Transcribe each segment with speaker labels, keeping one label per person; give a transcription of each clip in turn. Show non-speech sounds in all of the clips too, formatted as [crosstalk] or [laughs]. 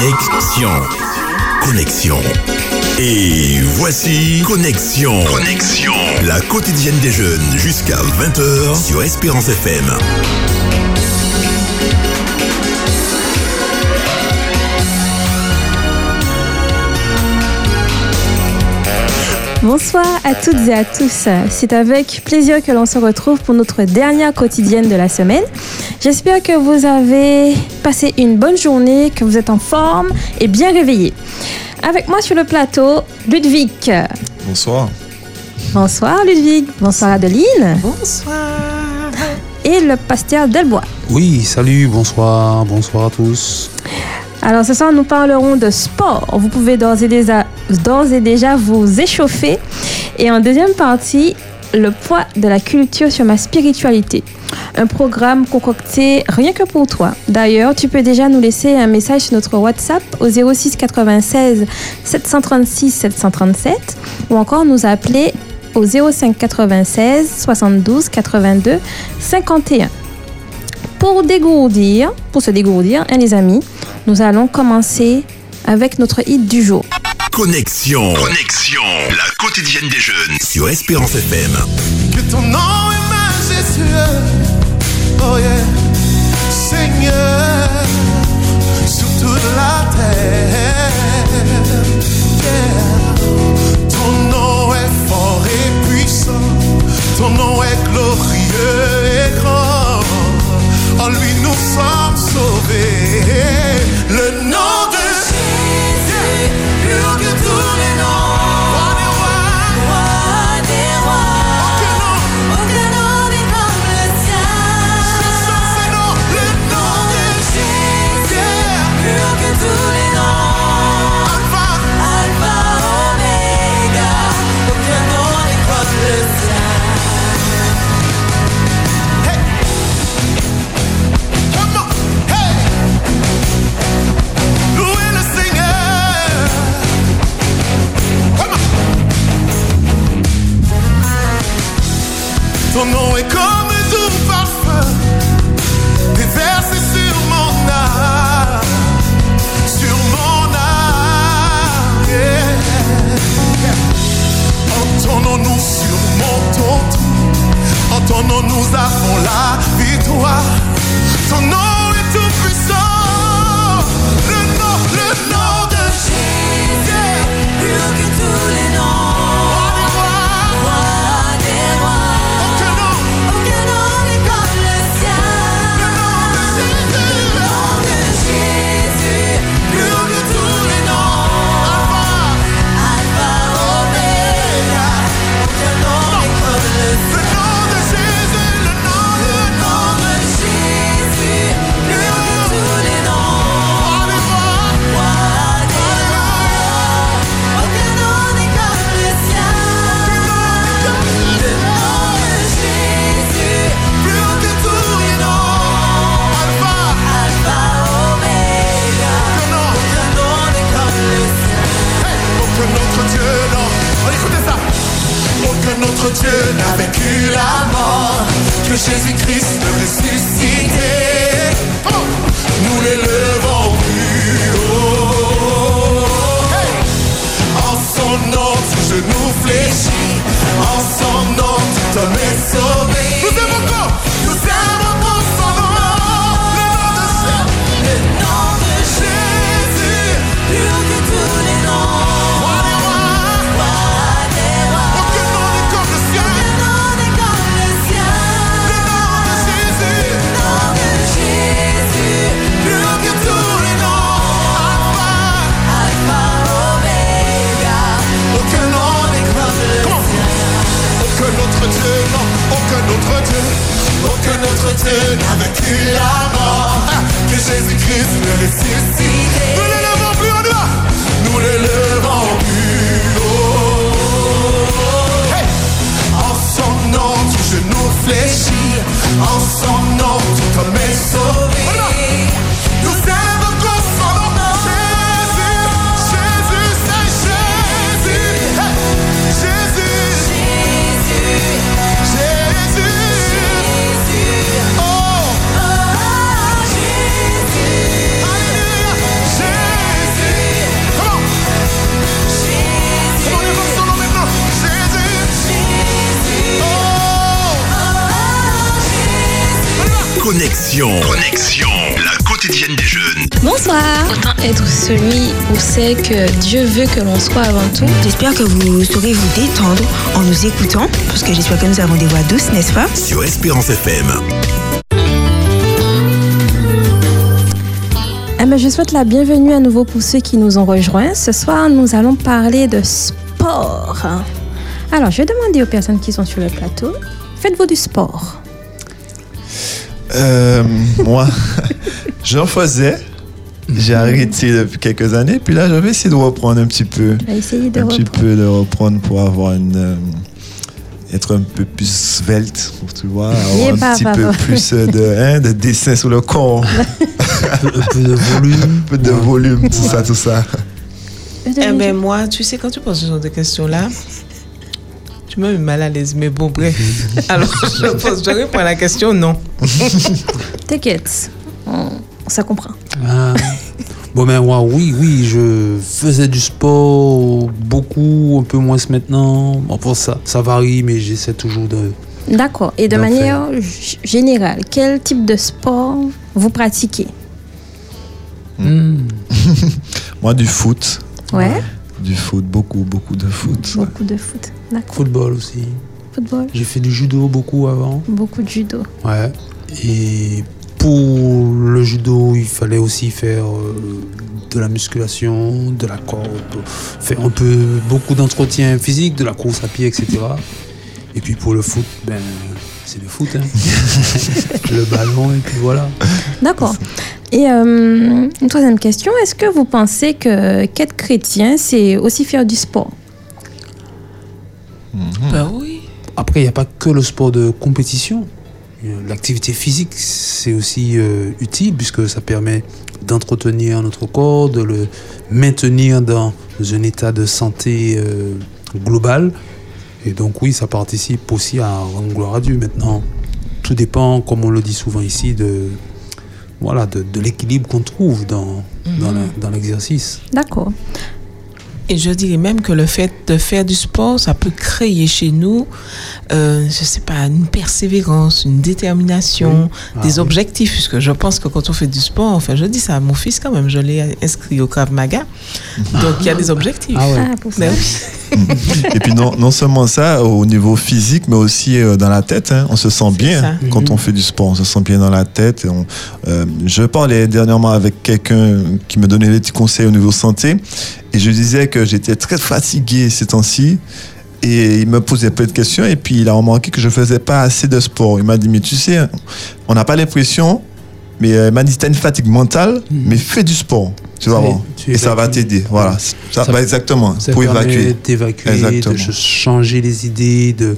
Speaker 1: Connexion. Connexion. Et voici Connexion. Connexion. La quotidienne des jeunes jusqu'à 20h sur Espérance FM.
Speaker 2: Bonsoir à toutes et à tous. C'est avec plaisir que l'on se retrouve pour notre dernière quotidienne de la semaine. J'espère que vous avez passé une bonne journée, que vous êtes en forme et bien réveillé. Avec moi sur le plateau, Ludwig.
Speaker 3: Bonsoir.
Speaker 2: Bonsoir Ludwig. Bonsoir Adeline.
Speaker 4: Bonsoir.
Speaker 2: Et le pasteur Delbois.
Speaker 5: Oui, salut, bonsoir, bonsoir à tous.
Speaker 2: Alors ce soir, nous parlerons de sport. Vous pouvez d'ores et déjà, d'ores et déjà vous échauffer. Et en deuxième partie, le poids de la culture sur ma spiritualité. Un programme concocté rien que pour toi. D'ailleurs, tu peux déjà nous laisser un message sur notre WhatsApp au 06 96 736 737 ou encore nous appeler au 05 96 72 82 51. Pour dégourdir, pour se dégourdir, hein, les amis, nous allons commencer avec notre hit du jour.
Speaker 1: Connexion. Connexion. La quotidienne des jeunes sur Espérance FM.
Speaker 4: Que ton nom est majestueux. Seigneur. Sur toute la terre. Ton nom est fort et puissant. Ton nom est glorieux et grand.
Speaker 1: Connexion. Connexion. La quotidienne des jeunes.
Speaker 3: Bonsoir. Autant être celui où c'est que Dieu veut que l'on soit avant tout.
Speaker 6: J'espère que vous saurez vous détendre en nous écoutant, parce que j'espère que nous avons des voix douces, n'est-ce pas?
Speaker 1: Sur Espérance FM.
Speaker 2: Eh ben, je souhaite la bienvenue à nouveau pour ceux qui nous ont rejoints. Ce soir, nous allons parler de sport. Alors, je vais demander aux personnes qui sont sur le plateau, faites-vous du sport
Speaker 7: Euh, moi, [laughs] j'en faisais. J'ai arrêté depuis quelques années. Puis là, j'avais essayé de reprendre un petit peu.
Speaker 2: Essayer de
Speaker 7: un petit
Speaker 2: reprendre.
Speaker 7: peu de reprendre pour avoir une. euh, être un peu plus svelte, tu vois, avoir un
Speaker 2: pas,
Speaker 7: petit
Speaker 2: pas,
Speaker 7: peu
Speaker 2: pas.
Speaker 7: plus euh, de, hein, de dessin sur le corps,
Speaker 5: Un [laughs] peu, un peu de volume.
Speaker 7: un peu de volume, tout ça, tout ça.
Speaker 8: Eh ben moi, tu sais, quand tu poses ce genre de questions-là, tu me mets mal à l'aise. Mais bon, bref. [laughs] Alors, je, pose, je réponds à la question, non. [laughs]
Speaker 2: T'inquiète, on, ça comprend.
Speaker 5: Ah. Bon, ben, moi, oui, oui, je faisais du sport beaucoup, un peu moins maintenant. Bon, pour ça, ça varie, mais j'essaie toujours de.
Speaker 2: D'accord. Et de manière générale, quel type de sport vous pratiquez?
Speaker 5: Hmm. [laughs]
Speaker 7: Moi, du foot.
Speaker 2: Ouais.
Speaker 7: Du foot, beaucoup, beaucoup de foot. ouais.
Speaker 2: Beaucoup de foot. D'accord.
Speaker 5: Football aussi.
Speaker 2: Football.
Speaker 5: J'ai fait du judo beaucoup avant.
Speaker 2: Beaucoup de judo.
Speaker 5: Ouais. Et pour le judo, il fallait aussi faire euh, de la musculation, de la corde, faire un peu beaucoup d'entretien physique, de la course à pied, etc. Et puis pour le foot, ben c'est le foot, hein. [laughs] le ballon et puis voilà.
Speaker 2: D'accord. Et euh, une troisième question, est-ce que vous pensez que qu'être chrétien, c'est aussi faire du sport?
Speaker 8: Ben oui.
Speaker 5: Après, il n'y a pas que le sport de compétition. Euh, L'activité physique, c'est aussi euh, utile puisque ça permet d'entretenir notre corps, de le maintenir dans un état de santé euh, global. Et donc oui, ça participe aussi à rendre gloire à Dieu. Maintenant, tout dépend, comme on le dit souvent ici, de voilà, de, de l'équilibre qu'on trouve dans, dans la- dans l'exercice.
Speaker 2: D'accord.
Speaker 8: Et je dirais même que le fait de faire du sport, ça peut créer chez nous, euh, je sais pas, une persévérance, une détermination,
Speaker 5: Ah
Speaker 8: des
Speaker 5: oui.
Speaker 8: objectifs. Puisque je pense que quand on fait du sport, enfin, je dis ça à mon fils quand même, je l'ai inscrit au Krav Maga. Donc, il y a des objectifs.
Speaker 5: Ah ouais.
Speaker 2: Ah, pour ça.
Speaker 8: Ben oui. [laughs]
Speaker 7: Et puis non, non seulement ça au niveau physique, mais aussi euh, dans la tête. hein. On se sent bien
Speaker 8: ça.
Speaker 7: quand
Speaker 5: Mhm.
Speaker 7: on fait du sport. On se sent bien dans la tête. Et on- euh, je parlais dernièrement avec quelqu'un qui me donnait des petits conseils au niveau santé. Et je disais que j'étais très fatigué ces temps-ci. Et il me posait plein de questions. Et puis il a remarqué que je faisais pas assez de sport. Il m'a dit, mais tu sais, on n'a pas l'impression. Mais euh, il m'a dit, t'as une fatigue mentale,
Speaker 5: Mhm.
Speaker 7: mais fais du sport. Tu vas voir. Et ça va t'aider. Voilà. Ça, bah, exactement.
Speaker 5: Ça
Speaker 7: pour évacuer.
Speaker 5: d'évacuer, de ch- changer les idées, de,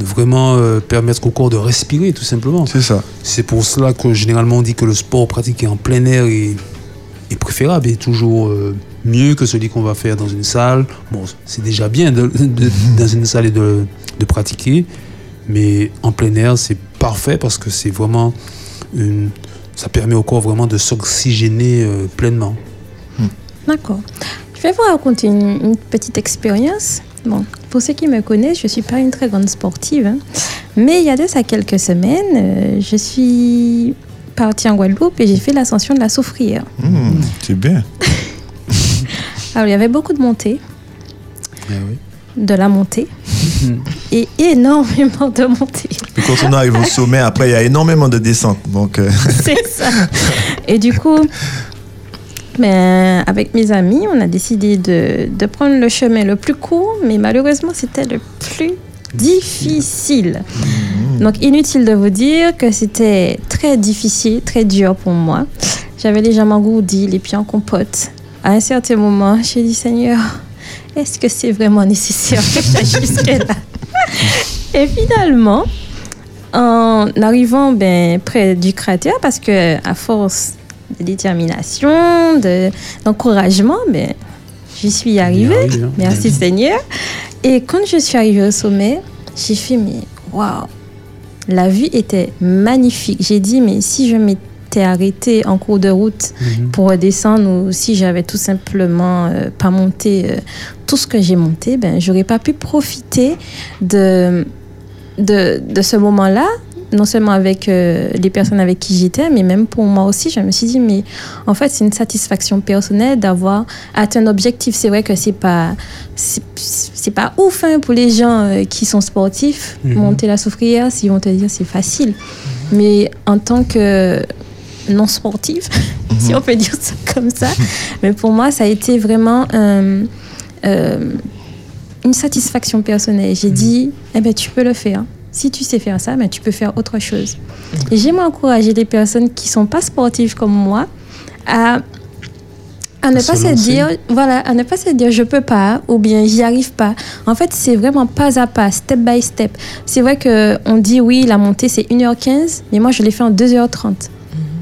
Speaker 5: de vraiment euh, permettre au corps de respirer, tout simplement.
Speaker 7: C'est ça.
Speaker 5: C'est pour cela que généralement on dit que le sport pratiqué en plein air est, est préférable et toujours euh, mieux que celui qu'on va faire dans une salle. Bon, c'est déjà bien de, de- dans une salle et de, de pratiquer, mais en plein air, c'est parfait parce que c'est vraiment une, ça permet au corps vraiment de s'oxygéner euh, pleinement.
Speaker 2: D'accord. Je vais vous raconter une, une petite expérience. Bon, pour ceux qui me connaissent, je ne suis pas une très grande sportive. hein. Mais il y a de ça quelques semaines, euh, je suis partie en Guadeloupe et j'ai fait l'ascension de la Soufrière.
Speaker 7: Mmh, c'est bien. [laughs]
Speaker 2: Alors, il y avait beaucoup de montées,
Speaker 5: oui.
Speaker 2: de la montée, [laughs] et énormément de montées.
Speaker 7: Puis quand on arrive au sommet, après, il y a énormément de descentes. Donc, euh, [laughs]
Speaker 2: C'est ça. Et du coup, ben, avec mes amis, on a décidé de, de prendre le chemin le plus court, mais malheureusement, c'était le plus difficile. Donc, inutile de vous dire que c'était très difficile, très dur pour moi. J'avais les jambes engourdies, les pieds en compote. À un certain moment, j'ai dit, Seigneur, est-ce que c'est vraiment nécessaire que j'aille jusque-là? [laughs] Et finalement, en arrivant ben, près du cratère, parce que à force de détermination, de- d'encouragement, ben, j'y suis arrivée.
Speaker 5: arrive, hein.
Speaker 2: Merci Seigneur. Et quand je suis arrivée au sommet, j'ai fait, mais waouh, la vue était magnifique. J'ai dit, mais si je m'étais arrêtée en cours de route
Speaker 5: Mhm.
Speaker 2: pour redescendre ou si j'avais tout simplement euh, pas monté euh, tout ce que j'ai monté, ben, j'aurais pas pu profiter de, de, de ce moment-là non seulement avec euh, les personnes avec qui j'étais, mais même pour moi aussi. Je me suis dit, mais en fait, c'est une satisfaction personnelle d'avoir atteint un objectif. C'est vrai que c'est pas, c'est pas ouf hein, pour les gens euh, qui sont sportifs.
Speaker 5: Mhm.
Speaker 2: Monter la soufrière, s'ils vont te dire c'est facile. Mais en tant que non sportif, [laughs] si on peut dire ça comme ça, [laughs] mais pour moi, ça a été vraiment un- euh, une satisfaction personnelle. J'ai dit, eh ben, tu peux le faire. Si tu sais faire ça, ben, tu peux faire autre chose. Et j'aime encourager les personnes qui sont pas sportives comme moi à, à ne
Speaker 5: À
Speaker 2: pas
Speaker 5: se
Speaker 2: dire, voilà, à ne pas se dire je peux pas ou bien j'y arrive pas. En fait, c'est vraiment pas à pas, step by step. C'est vrai que on dit oui, la montée c'est 1h15, mais moi je l'ai fait en 2h30.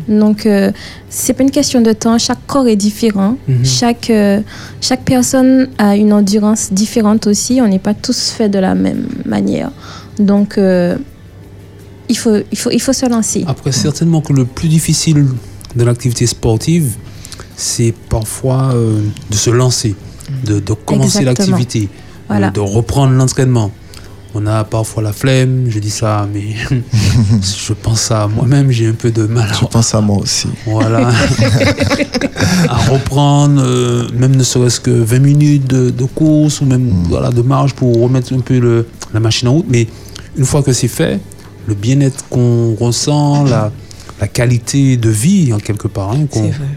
Speaker 2: Donc, euh, c'est pas une question de temps. Chaque corps est différent.
Speaker 5: Mhm.
Speaker 2: Chaque, euh, chaque personne a une endurance différente aussi. On n'est pas tous faits de la même manière. Donc, euh, il, faut, il, faut, il faut se lancer.
Speaker 5: Après, certainement que le plus difficile de l'activité sportive, c'est parfois euh, de se lancer, de, de commencer l'activité,
Speaker 2: Voilà.
Speaker 5: euh, de reprendre l'entraînement. On a parfois la flemme, je dis ça, mais [laughs] je pense à moi-même, j'ai un peu de mal
Speaker 7: Je pense à moi aussi.
Speaker 5: voilà, [laughs] à reprendre, euh, même ne serait-ce que 20 minutes de, de course ou même voilà, de marche pour remettre un peu le, la machine en route. Mais une fois que c'est fait, le bien-être qu'on ressent, la, la qualité de vie, en quelque part, hein,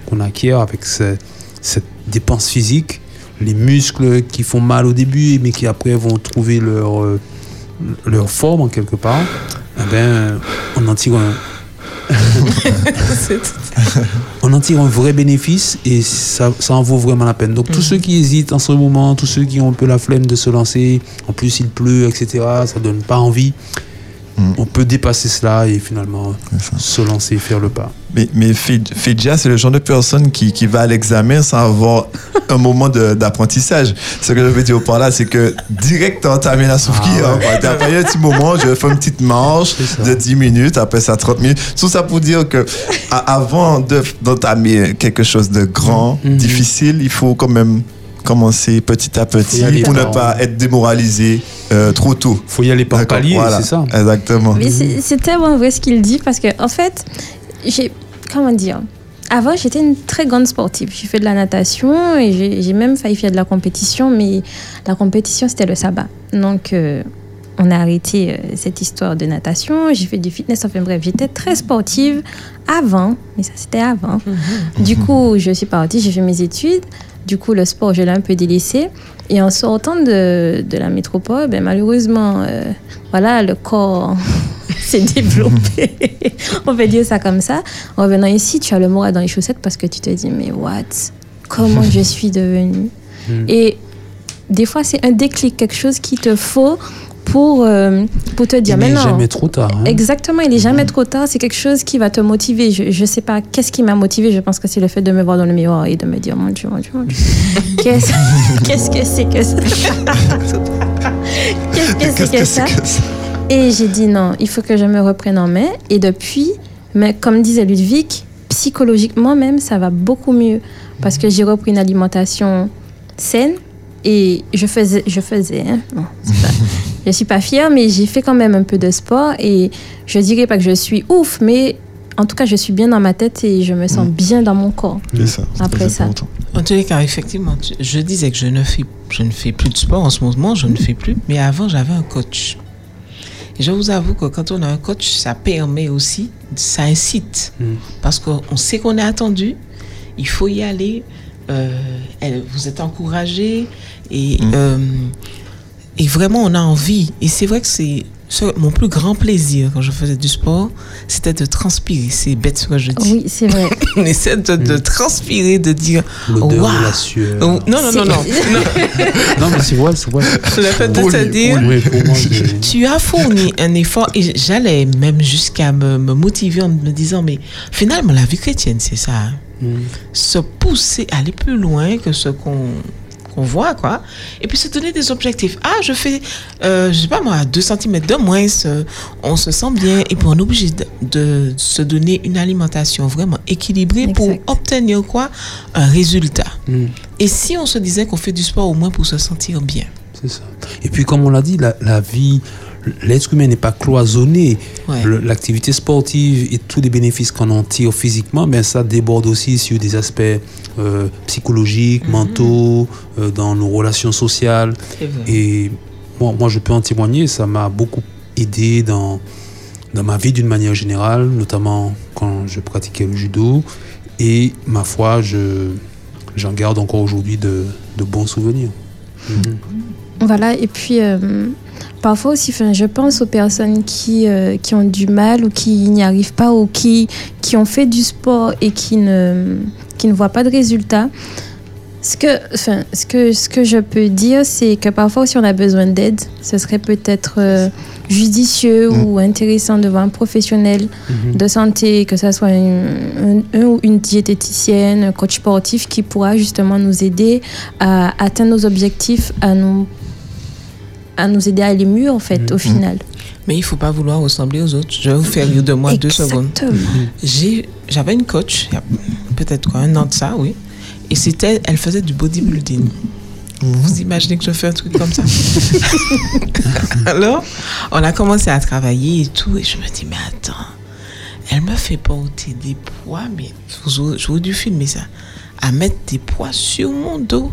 Speaker 5: qu'on acquiert avec ce- cette dépense physique, les muscles qui font mal au début, mais qui après vont trouver leur, euh, leur forme, en quelque part, eh ben, on en tire un, [laughs] on en tire un vrai bénéfice et ça, ça en vaut vraiment la peine. Donc tous ceux qui hésitent en ce moment, tous ceux qui ont un peu la flemme de se lancer, en plus il pleut, etc., ça donne pas envie.
Speaker 7: Mm.
Speaker 5: On peut dépasser cela et finalement se lancer, faire le pas.
Speaker 7: Mais, mais Fid- Fidja, c'est le genre de personne qui, qui va à l'examen sans avoir un moment d'apprentissage. Ce que je veux dire par là, c'est que direct, t'as entamé la souffrir.
Speaker 5: Ah ouais.
Speaker 7: hein, un petit moment, je fais une petite marche de 10 minutes, après ça 30 minutes. Tout ça pour dire que avant de- d'entamer quelque chose de grand,
Speaker 5: Mhm.
Speaker 7: difficile, il faut quand même commencer petit à petit pour ne pas être démoralisé euh, trop tôt.
Speaker 5: faut y aller par palier,
Speaker 7: voilà.
Speaker 5: c'est ça.
Speaker 7: Exactement.
Speaker 2: Mais c'est tellement vrai ce qu'il dit parce que, en fait, j'ai. Comment dire Avant, j'étais une très grande sportive. J'ai fait de la natation et j'ai même failli faire de la compétition, mais la compétition, c'était le sabbat. Donc, euh, on a arrêté euh, cette histoire de natation. J'ai fait du fitness. Enfin bref, j'étais très sportive avant, mais ça, c'était avant. Du coup, je suis partie, j'ai fait mes études. Du coup, le sport, je l'ai un peu délaissé. Et en sortant de, de la métropole, ben, malheureusement, euh, voilà, le corps [laughs] s'est développé. [laughs] On va dire ça comme ça. En revenant ici, tu as le moral dans les chaussettes parce que tu te dis, mais what? Comment je [laughs] suis devenue?
Speaker 5: Mm.
Speaker 2: Et des fois, c'est un déclic, quelque chose qu'il te faut pour, euh, pour te dire,
Speaker 5: Il
Speaker 2: mais
Speaker 5: n'est jamais trop tard. hein.
Speaker 2: Exactement, il n'est jamais trop tard. C'est quelque chose qui va te motiver. Je ne sais pas qu'est-ce qui m'a motivé? Je pense que c'est le fait de me voir dans le miroir et de me dire, mon Dieu, mon Dieu, mon Dieu. [laughs] Qu'est-ce qu'est-ce que c'est que ça? [laughs] Qu'est-ce que c'est que ça? Et j'ai dit non, il faut que je me reprenne en main. Et depuis, mais comme disait Ludwig, psychologiquement même, ça va beaucoup mieux. Parce que j'ai repris une alimentation saine et je faisais, je faisais, hein, non, c'est pas- je suis pas fière, mais j'ai fait quand même un peu de sport et je dirais pas que je suis ouf, mais en tout cas, je suis bien dans ma tête et je me sens bien dans mon corps.
Speaker 7: C'est ça. c'est
Speaker 2: Après
Speaker 7: très
Speaker 2: ça.
Speaker 7: important.
Speaker 8: En tous les cas, effectivement, tu- je disais que je ne fais, je ne fais plus de sport en ce moment, je ne fais plus. Mais avant, j'avais un coach. Et je vous avoue que quand on a un coach, ça permet aussi, ça incite.
Speaker 5: Mm.
Speaker 8: Parce qu'on sait qu'on est attendu, il faut y aller, euh, elle- vous êtes encouragé et,
Speaker 7: Mm.
Speaker 8: euh, et vraiment on a envie. Et c'est vrai que c'est ce- mon plus grand plaisir quand je faisais du sport, c'était de transpirer. C'est bête ce que je dis.
Speaker 2: Oui, c'est vrai. [laughs]
Speaker 8: On essaie de, de transpirer, de dire
Speaker 5: L'odeur
Speaker 8: Waouh.
Speaker 5: de la sueur.
Speaker 8: Non, non, non, non.
Speaker 2: C'est-
Speaker 8: non. [laughs]
Speaker 5: Non, mais c'est vrai, c'est vrai.
Speaker 8: Le fait de
Speaker 5: lui-
Speaker 8: dire, [laughs] tu as fourni un effort et j'allais même jusqu'à me, me motiver en me disant, mais finalement, la vie chrétienne, c'est ça. hein.
Speaker 5: Mm.
Speaker 8: Se pousser, aller plus loin que ce qu'on qu'on voit, quoi. Et puis se donner des objectifs. Ah, je fais, euh, je sais pas moi, 2 cm de moins, euh, on se sent bien. Et puis on est obligé de, de se donner une alimentation vraiment équilibrée pour obtenir quoi? Un résultat.
Speaker 5: Mm.
Speaker 8: Et si on se disait qu'on fait du sport au moins pour se sentir bien?
Speaker 5: C'est ça. Et puis, comme on l'a dit, la, la vie, l'être humain n'est pas cloisonné.
Speaker 8: Ouais.
Speaker 5: L'activité sportive et tous les bénéfices qu'on en tire physiquement, mais ça déborde aussi sur des aspects euh, psychologiques, mentaux, euh, dans nos relations sociales. Et moi, moi, je peux en témoigner, ça m'a beaucoup aidé dans, dans ma vie d'une manière générale, notamment quand je pratiquais le judo. Et ma foi, je, j'en garde encore aujourd'hui de, de bons souvenirs. Mhm.
Speaker 2: Voilà, et puis euh, parfois aussi, enfin, je pense aux personnes qui, euh, qui ont du mal ou qui n'y arrivent pas ou qui, qui ont fait du sport et qui ne, qui ne voient pas de résultats. Ce que, enfin, ce, que, ce que je peux dire, c'est que parfois, si on a besoin d'aide, ce serait peut-être euh, judicieux
Speaker 7: Mm.
Speaker 2: ou intéressant de voir un professionnel
Speaker 5: Mhm.
Speaker 2: de santé, que ce soit un ou une diététicienne, un coach sportif qui pourra justement nous aider à atteindre nos objectifs, à nous, à nous aider à aller mieux en fait
Speaker 5: Mhm.
Speaker 2: au final.
Speaker 8: Mais il faut pas vouloir ressembler aux autres. Je vais vous faire rire de moi deux secondes.
Speaker 2: Exactement.
Speaker 8: J'ai- J'avais une coach, il y a peut-être quoi, un an de ça, oui. Et c'était, elle faisait du bodybuilding. Vous imaginez que je fais un truc comme ça? [laughs] Alors, on a commencé à travailler et tout, et je me dis, mais attends, elle me fait porter des poids, mais vous- je vous dû filmer ça, à mettre des poids sur mon dos.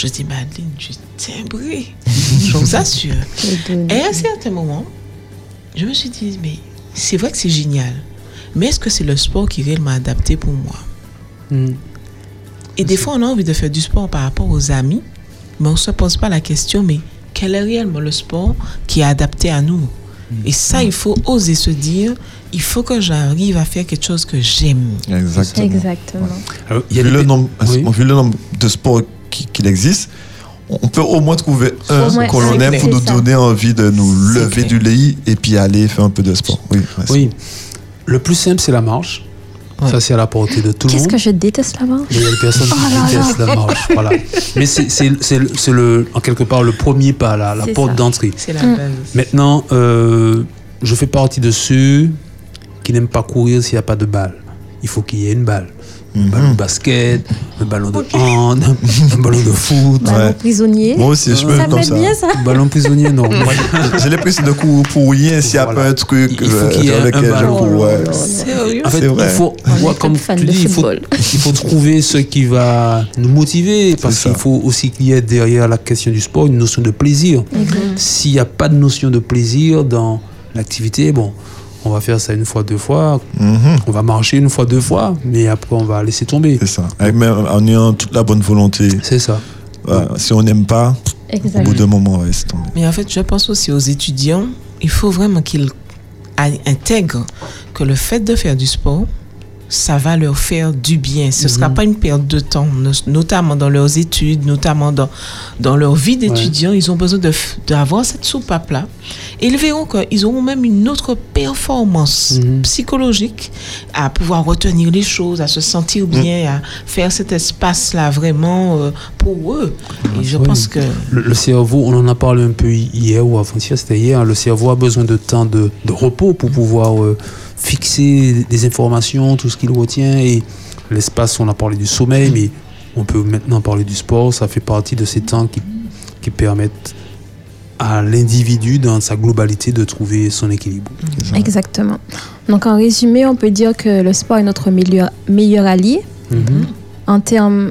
Speaker 8: Je dis, Madeleine, tu es timbrée. je vous assure. Et à un certain moment, je me suis dit, mais c'est vrai que c'est génial. Mais est-ce que c'est le sport qui est réellement adapté pour moi?
Speaker 5: Mhm.
Speaker 8: Et des fois, on a envie de faire du sport par rapport aux amis, mais on ne se pose pas la question, mais quel est réellement le sport qui est adapté à nous? Et ça, il faut oser se dire, il faut que j'arrive à faire quelque chose que j'aime.
Speaker 7: Exactement.
Speaker 2: Exactement.
Speaker 5: Alors, il y a
Speaker 7: Vu le, nombre,
Speaker 5: Oui.
Speaker 7: vu le nombre de sports qu'il existe, on peut au moins trouver un
Speaker 2: un,
Speaker 7: l'on aime pour nous donner envie de nous lever
Speaker 8: clair.
Speaker 7: du lit et puis aller faire un peu de sport. Oui, ouais.
Speaker 5: Le plus simple, c'est la marche.
Speaker 8: Ouais.
Speaker 5: Ça, c'est à la portée de tout le
Speaker 2: Qu'est-ce
Speaker 5: monde.
Speaker 2: que je déteste là-bas
Speaker 5: Mais il y a des personnes qui
Speaker 2: Oh
Speaker 5: détestent la marche. Voilà. Mais c'est, en quelque part le premier pas, la, la porte d'entrée.
Speaker 8: C'est la
Speaker 2: Mm.
Speaker 8: base.
Speaker 5: Maintenant, euh, je fais partie de ceux qui n'aiment pas courir s'il n'y a pas de balle. Il faut qu'il y ait une balle. Un ballon de basket, un ballon de hand, [laughs] un ballon de foot,
Speaker 2: Ballon
Speaker 7: Ouais.
Speaker 2: prisonnier.
Speaker 7: Moi aussi, je peux
Speaker 2: ça
Speaker 7: comme ça.
Speaker 2: bien ça.
Speaker 5: un ballon prisonnier, non. [laughs] Moi,
Speaker 7: J'ai l'impression de courir pour rien s'il n'y a pas un truc
Speaker 5: Il faut
Speaker 7: euh,
Speaker 5: qu'il y ait
Speaker 7: dans
Speaker 5: un
Speaker 7: lequel je cours. ouais.
Speaker 8: Sérieux
Speaker 5: En fait, il faut, moi, comme tu
Speaker 2: de
Speaker 5: dis, il faut, il faut trouver ce qui va nous motiver, parce qu'il faut aussi qu'il y ait derrière la question du sport une notion de plaisir. S'il n'y a pas de notion de plaisir dans l'activité, bon, on va faire ça une fois, deux fois,
Speaker 7: Mhm.
Speaker 5: on va marcher une fois, deux fois, mais après on va laisser tomber.
Speaker 7: C'est ça. Avec même, en ayant toute la bonne volonté.
Speaker 5: C'est ça.
Speaker 7: Voilà. Si on n'aime pas, au bout d'un moment, on va laisser tomber.
Speaker 8: Mais en fait, je pense aussi aux étudiants, il faut vraiment qu'ils intègrent que le fait de faire du sport, ça va leur faire du bien. Ce ne sera pas une perte de temps, no- notamment dans leurs études, notamment dans, dans leur vie d'étudiant. Ils ont besoin d'avoir cette soupape-là. Et ils verront qu'ils auront même une autre performance
Speaker 5: Mhm.
Speaker 8: psychologique à pouvoir retenir les choses, à se sentir bien, à faire cet espace-là vraiment euh, pour eux. Et je
Speaker 5: Oui.
Speaker 8: pense que...
Speaker 5: Le, le cerveau, on en a parlé un peu hier ou avant-hier, c'était hier, hein, le cerveau a besoin de temps de, de repos pour pouvoir euh, fixer des informations, tout ce qu'il retient. Et l'espace, on a parlé du sommeil, mais on peut maintenant parler du sport. Ça fait partie de ces temps qui, qui permettent à l'individu, dans sa globalité, de trouver son équilibre.
Speaker 2: Exactement. Donc en résumé, on peut dire que le sport est notre meilleur, meilleur allié
Speaker 5: Mhm.
Speaker 2: en termes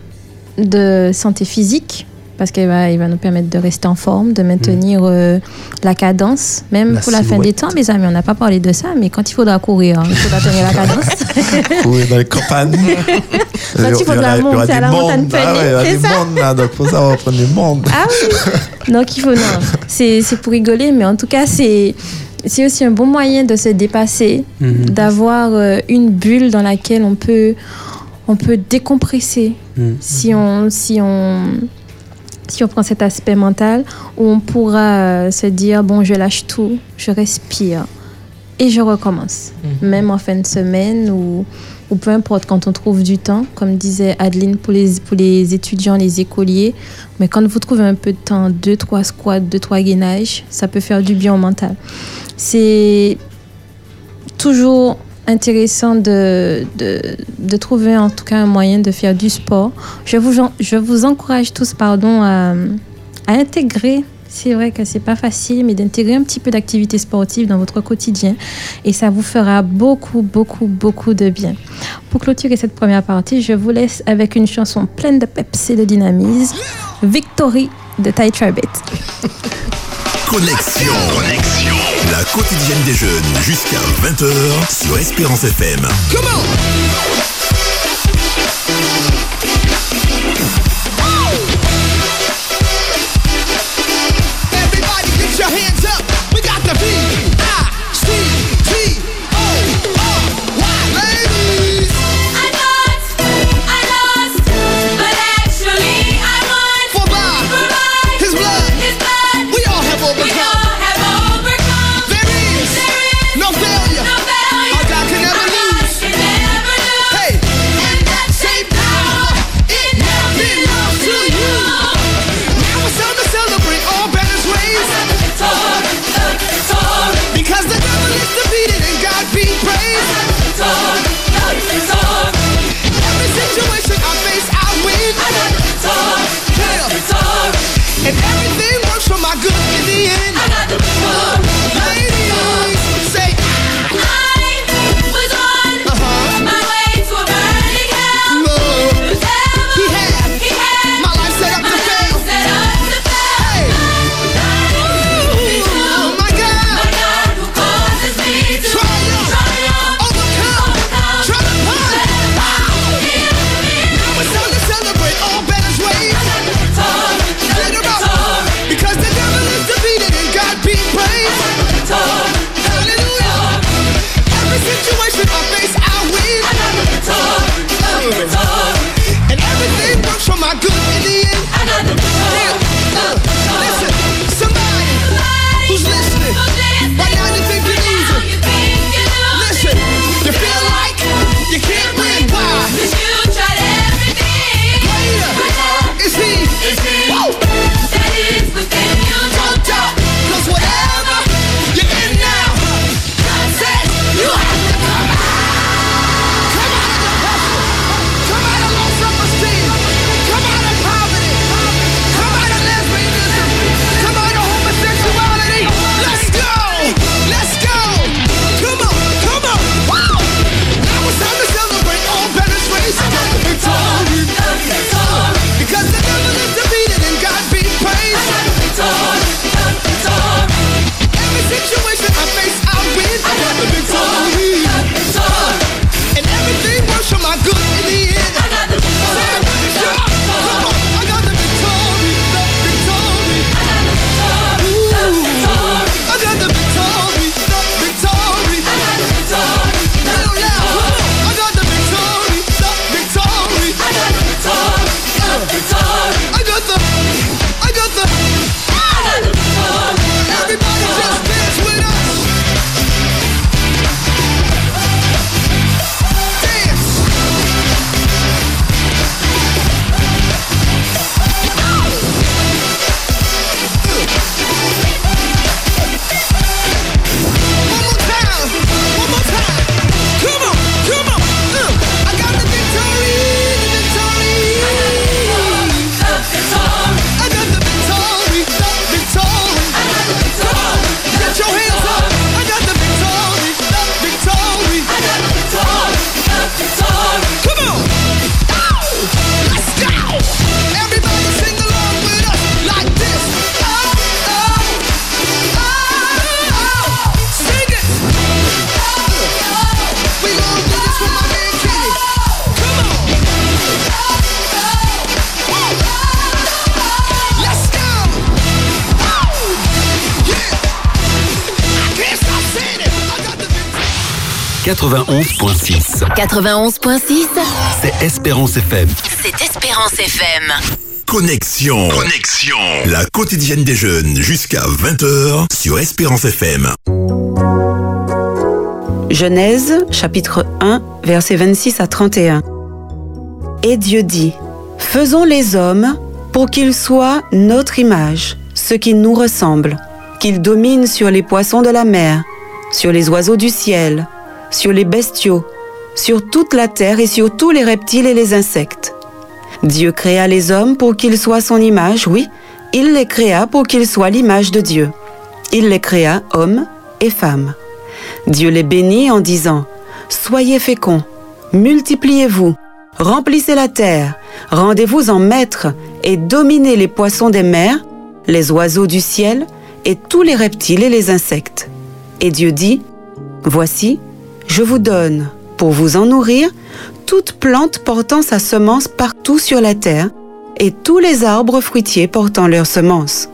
Speaker 2: de santé physique, parce qu'il va, il va nous permettre de rester en forme, de maintenir euh, la cadence, même
Speaker 5: La
Speaker 2: pour la fin des temps, mes amis. On n'a pas parlé de ça, mais quand il faudra courir, hein, il faudra tenir la [laughs] cadence.
Speaker 7: Courir dans les campagnes. [laughs]
Speaker 2: Quand il faudra monter à
Speaker 7: des
Speaker 2: la montagne.
Speaker 7: Ah ouais, il y
Speaker 2: c'est
Speaker 7: des
Speaker 2: ça
Speaker 7: mondes là, donc faut savoir prendre les mondes.
Speaker 2: Ah oui Donc il faut, non, c'est c'est pour rigoler, mais en tout cas, c'est c'est aussi un bon moyen de se dépasser,
Speaker 5: Mhm.
Speaker 2: d'avoir euh, une bulle dans laquelle on peut, on peut décompresser
Speaker 5: Mhm.
Speaker 2: si on, si on, si on prend cet aspect mental, où on pourra euh, se dire, bon, je lâche tout, je respire et je recommence. Même en fin de semaine ou, ou peu importe, quand on trouve du temps, comme disait Adeline, pour les, pour les étudiants, les écoliers, mais quand vous trouvez un peu de temps, deux, trois squats, deux, trois gainages, ça peut faire du bien au mental. C'est toujours intéressant de, de, de, trouver en tout cas un moyen de faire du sport. Je vous, je vous encourage tous pardon, à, à intégrer. C'est vrai que c'est pas facile, mais d'intégrer un petit peu d'activité sportive dans votre quotidien et ça vous fera beaucoup, beaucoup, beaucoup de bien. Pour clôturer cette première partie, je vous laisse avec une chanson pleine de peps et de dynamisme, Victory de Ty Trabet.
Speaker 1: Connexion. La quotidienne des jeunes jusqu'à 20h sur Espérance FM.
Speaker 9: Comment
Speaker 1: 91.6.
Speaker 10: 91.6
Speaker 1: C'est Espérance FM.
Speaker 10: C'est Espérance FM.
Speaker 1: Connexion. Connexion. La quotidienne des jeunes jusqu'à 20h sur Espérance FM.
Speaker 11: Genèse, chapitre 1, versets 26 à 31. Et Dieu dit, Faisons les hommes pour qu'ils soient notre image, ce qui nous ressemble, qu'ils dominent sur les poissons de la mer, sur les oiseaux du ciel, sur les bestiaux, sur toute la terre et sur tous les reptiles et les insectes. Dieu créa les hommes pour qu'ils soient son image, oui, il les créa pour qu'ils soient l'image de Dieu. Il les créa hommes et femmes. Dieu les bénit en disant, Soyez féconds, multipliez-vous, remplissez la terre, rendez-vous en maîtres et dominez les poissons des mers, les oiseaux du ciel et tous les reptiles et les insectes. Et Dieu dit, Voici, je vous donne, pour vous en nourrir, toute plante portant sa semence partout sur la terre, et tous les arbres fruitiers portant leur semence.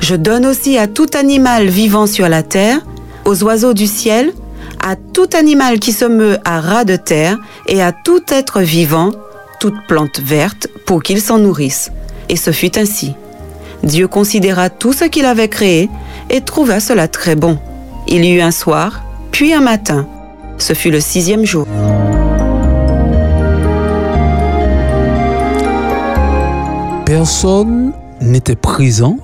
Speaker 11: Je donne aussi à tout animal vivant sur la terre, aux oiseaux du ciel, à tout animal qui se meut à ras de terre, et à tout être vivant, toute plante verte, pour qu'ils s'en nourrissent. Et ce fut ainsi. Dieu considéra tout ce qu'il avait créé, et trouva cela très bon. Il y eut un soir, puis un matin. Ce fut le sixième jour.
Speaker 5: Personne n'était présent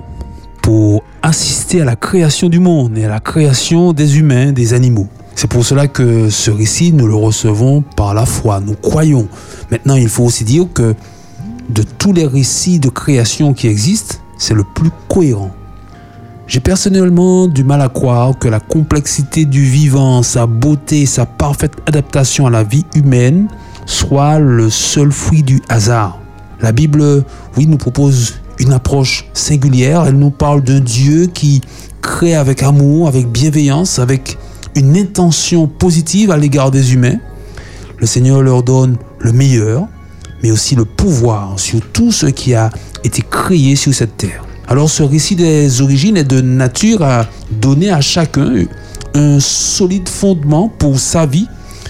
Speaker 5: pour assister à la création du monde et à la création des humains, des animaux. C'est pour cela que ce récit, nous le recevons par la foi, nous croyons. Maintenant, il faut aussi dire que de tous les récits de création qui existent, c'est le plus cohérent. J'ai personnellement du mal à croire que la complexité du vivant, sa beauté, sa parfaite adaptation à la vie humaine soit le seul fruit du hasard. La Bible, oui, nous propose une approche singulière. Elle nous parle d'un Dieu qui crée avec amour, avec bienveillance, avec une intention positive à l'égard des humains. Le Seigneur leur donne le meilleur, mais aussi le pouvoir sur tout ce qui a été créé sur cette terre. Alors ce récit des origines est de nature à donner à chacun un solide fondement pour sa vie.